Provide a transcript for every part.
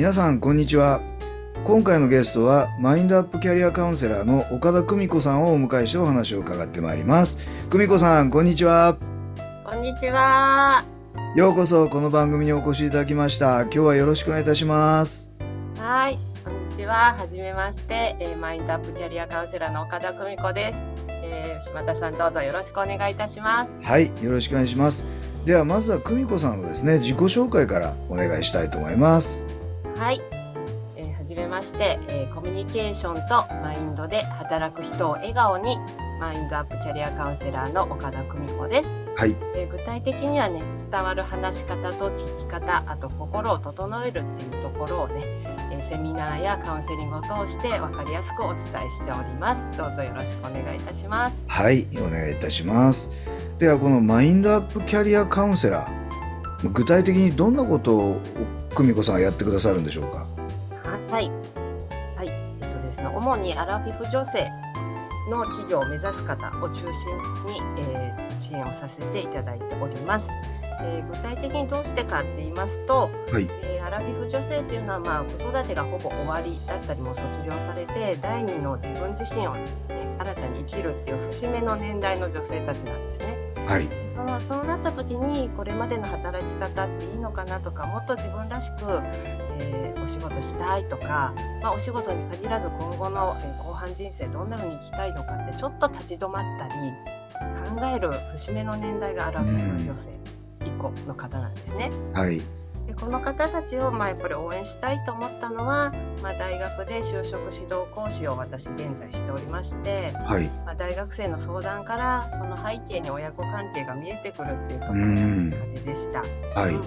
皆さんこんにちは今回のゲストはマインドアップキャリアカウンセラーの岡田久美子さんをお迎えしてお話を伺ってまいります久美子さんこんにちはこんにちは。ようこそこの番組にお越しいただきました今日はよろしくお願いいたしますはい、こんにちは。はじめまして、えーマインドアップキャリアカウンセラーの岡田久美子です。えー島田さんどうぞよろしくお願いいたします。はいよろしくお願いしますではまずは久美子さんのですね自己紹介からお願いしたいと思いますはい。えーはじめまして、えーコミュニケーションとマインドで働く人を笑顔にマインドアップキャリアカウンセラーの岡田久美子です。はい。えー具体的にはね伝わる話し方と聞き方あと心を整えるっていうところをね、えーセミナーやカウンセリングを通して分かりやすくお伝えしております。どうぞよろしくお願いいたします。はいお願いいたします。ではこのマインドアップキャリアカウンセラー具体的にどんなことを久美子さんはやってくださるんでしょうか？はい。はい。えっとですね主にアラフィフ女性の企業を目指す方を中心に、えー支援をさせていただいております、えー具体的にどうしてかって言いますと、はい。えーアラフィフ女性っていうのは、まあ、子育てがほぼ終わりだったりも卒業されて第二の自分自身を、ね、新たに生きるっていう節目の年代の女性たちなんですね。はいそのそうなった時にこれまでの働き方っていいのかなとかもっと自分らしく、えーお仕事したいとか、まあ、お仕事に限らず今後の、えー後半人生どんな風に生きたいのかってちょっと立ち止まったり考える節目の年代がアラフィフ女性以降の方なんですね。はいでこの方たちを、まあ、やっぱり応援したいと思ったのは、まあ、大学で就職指導講師を私現在しておりまして、はい。まあ、大学生の相談からその背景に親子関係が見えてくるっていうとこうろがん。感じでした。はい。うん。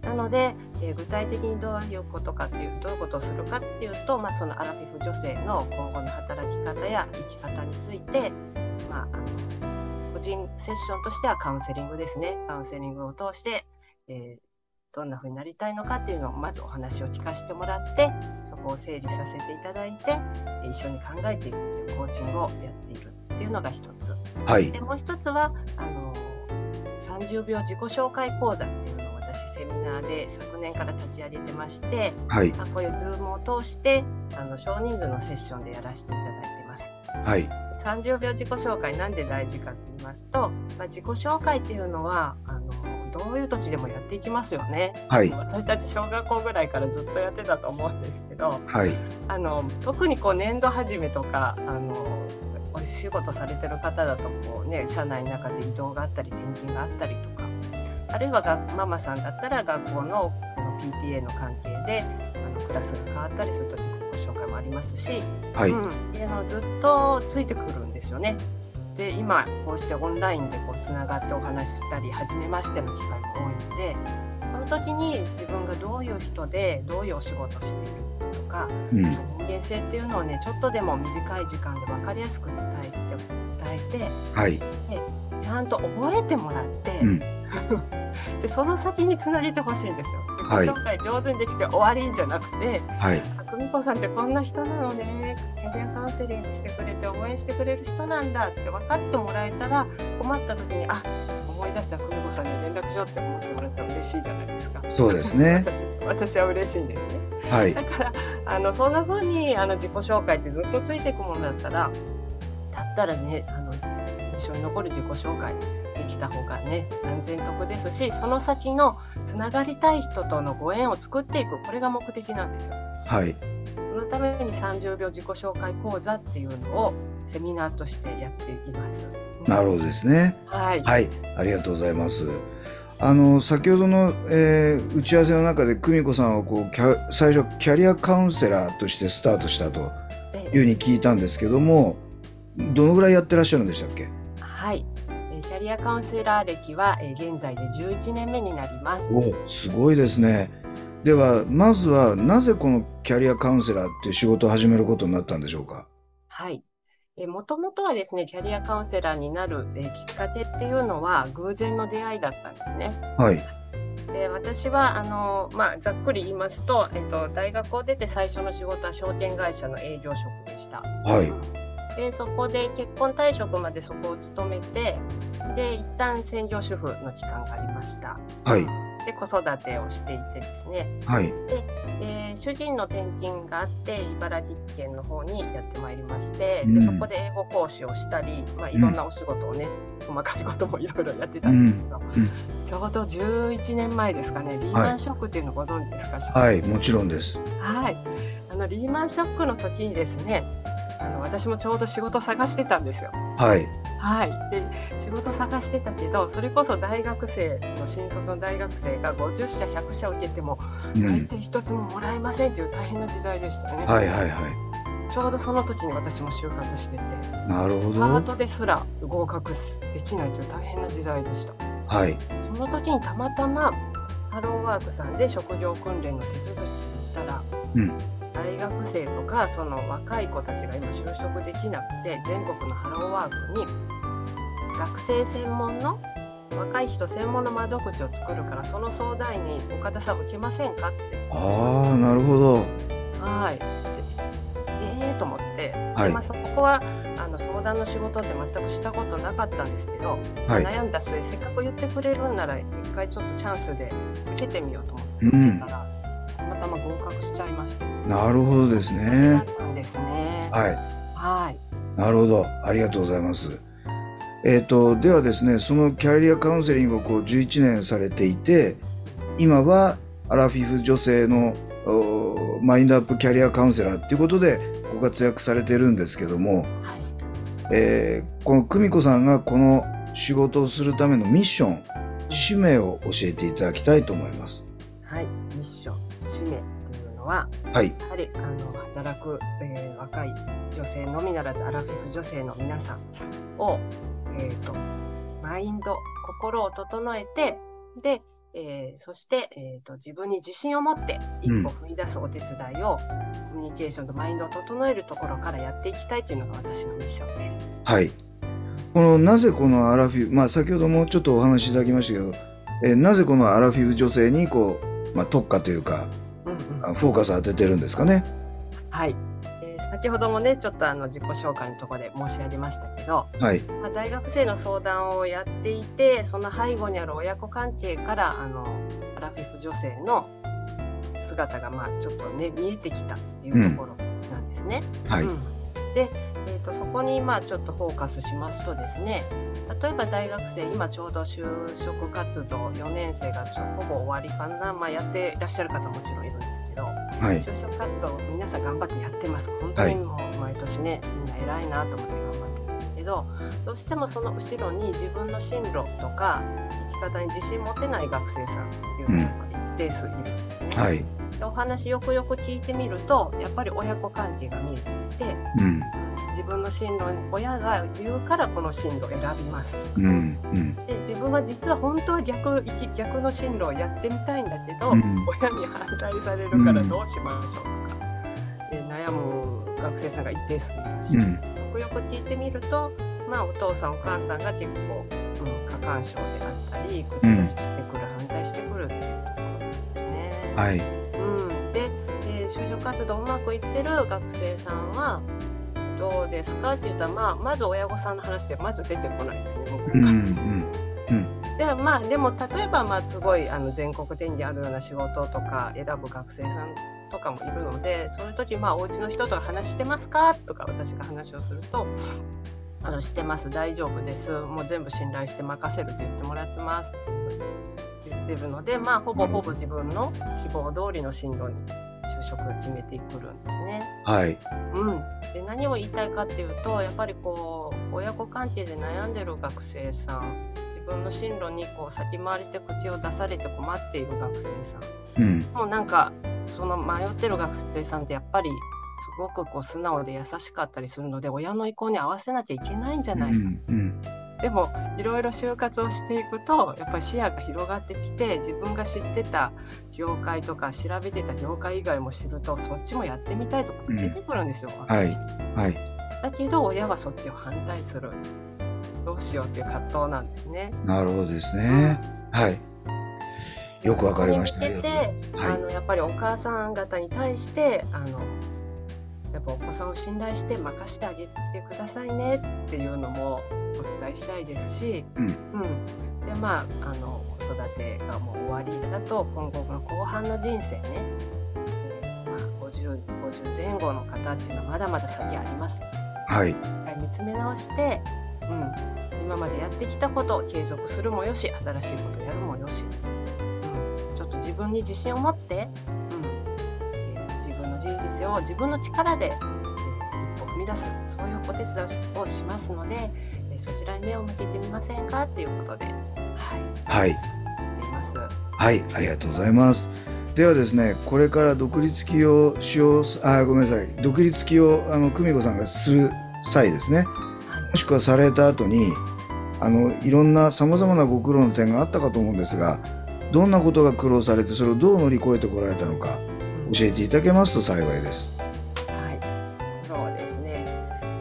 なので、えー具体的にどういうことかっていうどういうことをするかっていうと、まあ、そのアラフィフ女性の今後の働き方や生き方について、まあ、あの個人セッションとしてはカウンセリングですね。カウンセリングを通して、えーどんな風になりたいのかっていうのをまずお話を聞かせてもらってそこを整理させていただいてえー一緒に考えていくというコーチングをやっているっていうのが一つ。はいでもう一つはあの30秒自己紹介講座っていうのを私セミナーで昨年から立ち上げてまして、はいまあ、こういうズームを通してあの少人数のセッションでやらせていただいてます。はい30秒自己紹介なんで大事かと言いますと、まあ、自己紹介っていうのはあのどういう時でもやっていきますよね。はい私たち小学校ぐらいからずっとやってたと思うんですけどはいあの特にこう年度始めとかあのお仕事されてる方だとこう、ね、社内の中で移動があったり転勤があったりとかあるいはがママさんだったら学校のこの PTA の関係であのクラスが変わったりすると自己紹介もありますし、はいうん、であのずっとついてくるんですよね。で今こうしてオンラインでこうつながってお話ししたり初めましての機会も多いのでこの時に自分がどういう人でどういうお仕事をしているとかうん。人間性っていうのをねちょっとでも短い時間で分かりやすく伝えて伝えはい。てちゃんと覚えてもらって、うん。でその先につなげてほしいんですよ。はい。自己紹介上手にできて終わりんじゃなくてはい。あ久美子さんってこんな人なのねキャリアカウンセリングしてくれて応援してくれる人なんだって分かってもらえたら困った時にあ思い出した久美子さんに連絡しようって思ってもらったら嬉しいじゃないですか。そうですね私私は嬉しいんですね。はいだからあのそんな風にあの自己紹介ってずっとついていくものだったらだったらねあの印象に残る自己紹介できた方がね安全得ですしその先のつながりたい人とのご縁を作っていくこれが目的なんですよ。はいそのために30秒自己紹介講座っていうのをセミナーとしてやっています。なるほどですねはい。はい、ありがとうございます。あの先ほどの、えー打ち合わせの中で久美子さんはこうキャ最初キャリアカウンセラーとしてスタートしたとえいうふうに聞いたんですけどもどのぐらいやってらっしゃるんでしたっけ？はい。えーキャリアカウンセラー歴は、えー現在で11年目になります。おすごいですねではまずはなぜこのキャリアカウンセラーっていう仕事を始めることになったんでしょうか？はい。えー、もともとはですね、キャリアカウンセラーになる、えーきっかけっていうのは偶然の出会いだったんですね。はいで私はあの、まあ、ざっくり言いますと、えっと、大学を出て最初の仕事は証券会社の営業職でした。はいでそこで結婚退職までそこを勤めてで一旦専業主婦の期間がありました。はいで子育てをしていてですね、はい。えー主人の転勤があって茨城県の方にやってまいりまして、うん。でそこで英語講師をしたり、まあ、いろんなお仕事をね、細かいこともいろいろやってたんですけど、うん。ちょうど11年前ですかね。リーマンショックっていうのご存知ですか、はいもちろんです。はい、あのリーマンショックの時にですねあの私もちょうど仕事探してたんですよ。はい。はい、で仕事探してたけどそれこそ大学生の新卒の大学生が50社100社受けてもうん。大抵一つももらえませんっていう大変な時代でしたよね。はいはいはちょうどその時に私も就活してて。いなるほパーどトですら合格できないという大変な時代でした。はい。その時にたまたまハローワークさんで職業訓練の手続きに行ったら、うん大学生とかその若い子たちが今就職できなくて全国のハローワークに学生専門の若い人専門の窓口を作るからその相談員に岡田さん受けませんかって。ああなるほど。はい。でええー、と思って、はい。でまあ、そこはあの相談の仕事って全くしたことなかったんですけど、はい。悩んだ末せっかく言ってくれるんなら一回ちょっとチャンスで受けてみようと思ってうん。たら、たまたま合格しちゃいました。なるほどですだねですね。はいはい。なるほどありがとうございますえっ、とではですねそのキャリアカウンセリングをこう11年されていて今はアラフィフ女性のおマインドアップキャリアカウンセラーっていうことでご活躍されてるんですけども、はい。えーこの久美子さんがこの仕事をするためのミッション使命を教えていただきたいと思います。はい。は、はい、やはりあの働く、えー若い女性のみならずアラフィフ女性の皆さんを、えー、とマインド心を整えてで、えーそして、えー、と自分に自信を持って一歩踏み出すお手伝いを、コミュニケーションとマインドを整えるところからやっていきたいというのが私のミッションです。はい。このなぜこのアラフィフ、まあ先ほどもちょっとお話しいただきましたけど、えーなぜこのアラフィフ女性にこう、まあ、特化というかフォーカスを当ててるんですかね。はい、えー先ほどもねちょっとあの自己紹介のところで申し上げましたけど、はい、まあ、大学生の相談をやっていてその背後にある親子関係からあのアラフィフ女性の姿がまあちょっとね見えてきたっていうところなんですね。はい、うん。で、えー、とそこにまあちょっとフォーカスしますとですね例えば大学生今ちょうど就職活動4年生がちょほぼ終わりかな、まあ、やっていらっしゃる方もちろんいるんですけどはい、就職活動皆さん頑張ってやってます。本当にもう毎年ねみんな偉いなと思って頑張ってるんですけどどうしてもその後ろに自分の進路とか生き方に自信持てない学生さんっていうのが一定数いるんですね。はい、でお話よくよく聞いてみるとやっぱり親子関係が見えてきてうん、自分の進路に親が言うからこの進路を選びます。とうん、うん、で自分は実は本当は逆逆の進路をやってみたいんだけど、うん。親に反対されるからどうしましょうとか、で悩む学生さんが一定数いるし、うん、よくよく聞いてみると、まあ、お父さんお母さんが結構、うん、過干渉であったり口出ししてくる、反対してくるっていうところなんですね。はい、うん、で、えー就職活動うまくいってる学生さんはどうですかって言ったら、まあ、まず親御さんの話でまず出てこないですね。うん、うん、でもまあでも例えばまあすごいあの全国展示あるような仕事とか選ぶ学生さんとかもいるのでそういう時まあお家の人と話してますかとか私が話をすると「あのしてます大丈夫ですもう全部信頼して任せるって言ってもらってます」って言ってるのでまあほぼほぼ自分の希望通りの進路に就職を決めてくるんですね。はい、うん、で何を言いたいかっていうとやっぱりこう親子関係で悩んでる学生さん自分の進路にこう先回りして口を出されて困っている学生さん。うん、もうなんかその迷ってる学生さんってやっぱりすごくこう素直で優しかったりするので親の意向に合わせなきゃいけないんじゃないか、うんうんでもいろいろ就活をしていくとやっぱり視野が広がってきて自分が知ってた業界とか調べてた業界以外も知るとそっちもやってみたいとか出てくるんですよ。はいはいだけど親はそっちを反対するどうしようっていう葛藤なんですね。なるほどですね。はい。よくわかりました。ここに向けて、はいあのやっぱりお母さん方に対してあのやっぱお子さんを信頼して任してあげてくださいねっていうのもお伝えしたいですし、うん。でまああの子育てがもう終わりだと今後の後半の人生ね、えーまあ、50, 50前後の方っていうのはまだまだ先ありますよね。はい。見つめ直して、うん、今までやってきたことを継続するもよし新しいことをやるもよし、うん、ちょっと自分に自信を持って、ー自分の人生を自分の力で、えー一歩踏み出すそういうお手伝いをしますので、えーそちらに目を向けてみませんかっていうことで、はい、はい。しています。はい。ありがとうございます。ではですね、これから独立起業しよう、あ、ごめんなさい。独立起業、あの、久美子さんがする際ですね、もしくはされた後に、あの、いろんな様々なご苦労の点があったかと思うんですが、どんなことが苦労されて、それをどう乗り越えてこられたのか、うん教えていただけますと幸いです。はい、苦労ですね。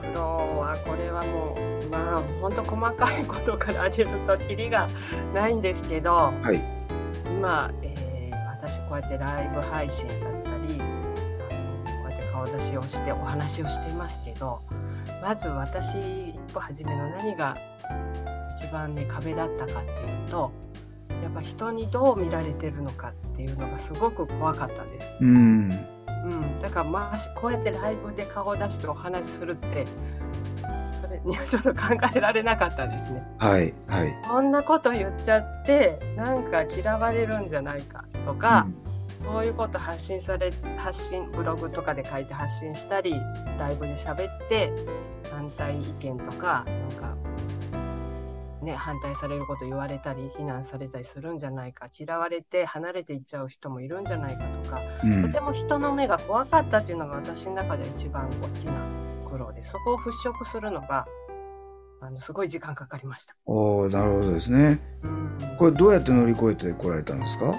苦労はこれはもうまあ本当細かいことから挙げるとキリがないんですけど、はい今、えー私こうやってライブ配信だったりこうやって顔出しをしてお話をしていますけどまず私一歩初めの何が一番ね壁だったかっていうとやっぱ人にどう見られてるのかっていうのがすごく怖かったんです。うん。うん、だからまあしこうやってライブで顔を出してお話しするってそれにはちょっと考えられなかったですね。はい。はい。こんなこと言っちゃってなんか嫌われるんじゃないかとか、こういうこと発信され発信ブログとかで書いて発信したりライブで喋って反対意見とかなんか。ね、反対されること言われたり非難されたりするんじゃないか嫌われて離れていっちゃう人もいるんじゃないかとかうん。とても人の目が怖かったっていうのが私の中では一番大きな苦労でそこを払拭するのがあのすごい時間かかりました。おおなるほどですね。うんこれどうやって乗り越えてこられたんですか？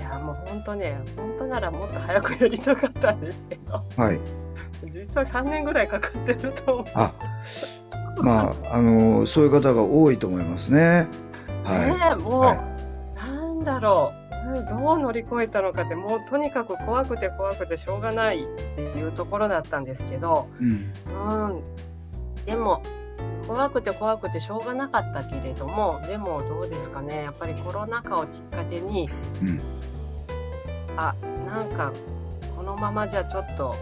いやもう本当ね本当ならもっと早くやりたかったんですけどはい。実は3年ぐらいかかってると思う。あ、まあ、あのそういう方が多いと思いますね。はねえもう、はなんだろううんどう乗り越えたのかってもうとにかく怖くて怖くてしょうがないっていうところだったんですけど、い。うん。うん、でも怖くて怖くてしょうがなかったけれどもでもどうですかねやっぱりコロナ禍をきっかけにうん。あなんかこのままじゃちょっと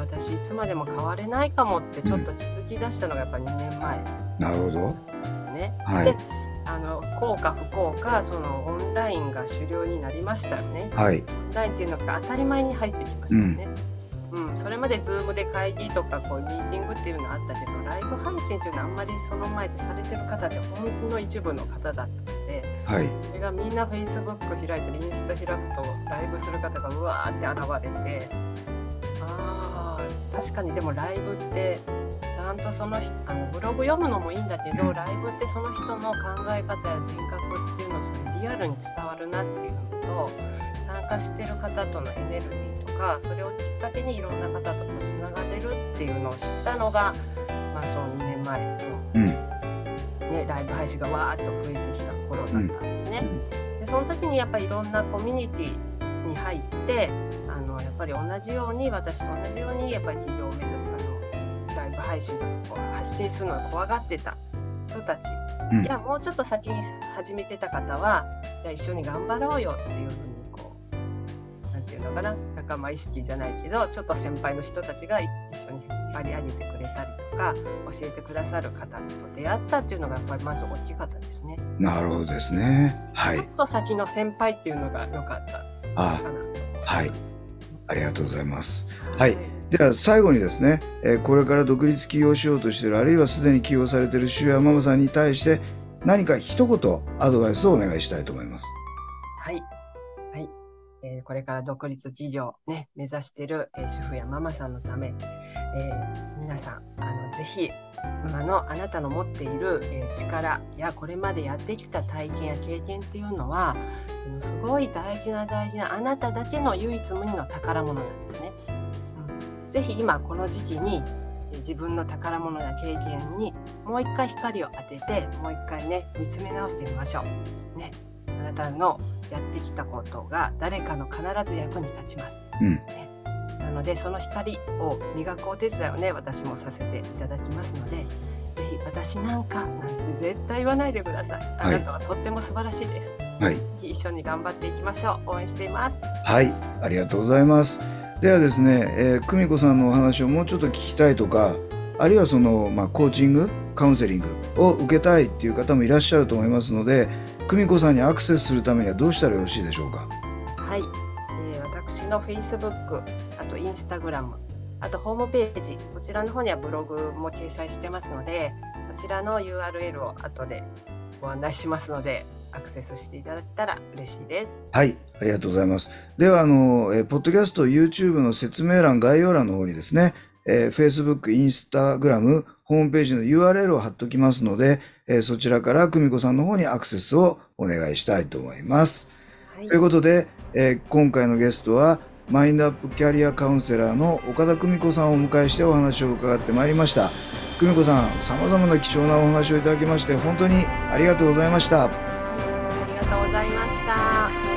私いつまでも変われないかもってちょっと気づき出したのがやっぱ2年前なるほど。ですね。はいで。あの効か不効かそのオンラインが主流になりましたよね。はい。オンラインっていうのが当たり前に入ってきましたよね。うん、それまで Zoom で会議とかこうミーティングっていうのはあったけどライブ配信っていうのはあんまりその前でされてる方ってほんの一部の方だったのではい。それがみんな Facebook 開いてインスタ開くとライブする方がうわーって現れて確かにでもライブってちゃんとその人あのブログ読むのもいいんだけどライブってその人の考え方や人格っていうのをリアルに伝わるなっていうのと参加してる方とのエネルギーとかそれをきっかけにいろんな方とつながれるっていうのを知ったのが、まあ、そう2年前の、うん。ね、ライブ配信がわーっと増えてきた頃だったんですね。でその時にやっぱりいろんなコミュニティに入ってぱり同じように私と同じようにやっぱり企業を目指あのライブ配信とか発信するのを怖がってた人たち、うんいやもうちょっと先に始めてた方はじゃあ一緒に頑張ろうよっていうふうにこうなんていうのかな仲間意識じゃないけどちょっと先輩の人たちが一緒に引っ張り上げてくれたりとか教えてくださる方と出会ったっていうのがやっぱりまず大きかったですね。なるほどですね。はいちょっ。と先の先輩っていうのが良かったあか、な。はい。ありがとうございます。はいでは最後にですね、えこれから独立起業しようとしているあるいはすでに起業されている主やママさんに対して何か一言アドバイスをお願いしたいと思います。はい。はい。えーこれから独立起業ね目指している、えー主婦やママさんのため、えー皆さんあのぜひ今のあなたの持っている、えー力やこれまでやってきた体験や経験っていうのはうんすごい大事な大事なあなただけの唯一無二の宝物なんですね。うん、ぜひ今この時期にえー自分の宝物や経験にもう一回光を当ててもう一回ね見つめ直してみましょう。ね、あなたのやってきたことが誰かの必ず役に立ちます。うんなのでその光を磨くお手伝いをね私もさせていただきますのでぜひ私なんかなんて絶対言わないでください。あはい。なたはとっても素晴らしいです、はい。一緒に頑張っていきましょう。応援しています。はい、ありがとうございます。ではですね、えー、久美子さんのお話をもうちょっと聞きたいとか、あるいはその、まあ、コーチング、カウンセリングを受けたいっていう方もいらっしゃると思いますので、久美子さんにアクセスするためにはどうしたらよろしいでしょうか？の Facebook あと Instagram あとホームページこちらの方にはブログも掲載してますのでこちらの URL を後でご案内しますのでアクセスしていただけたら嬉しいですはい、ありがとうございます。では、あの、えーポッドキャスト、YouTube の説明欄、概要欄の方にですね、えー Facebook、Instagram、ホームページの URL を貼っておきますので、えーそちらから久美子さんの方にアクセスをお願いしたいと思います。はいということで、えー、今回のゲストはマインドアップキャリアカウンセラーの岡田久美子さんをお迎えしてお話を伺ってまいりました。久美子さんさまざまな貴重なお話をいただきまして本当にありがとうございました。ありがとうございました。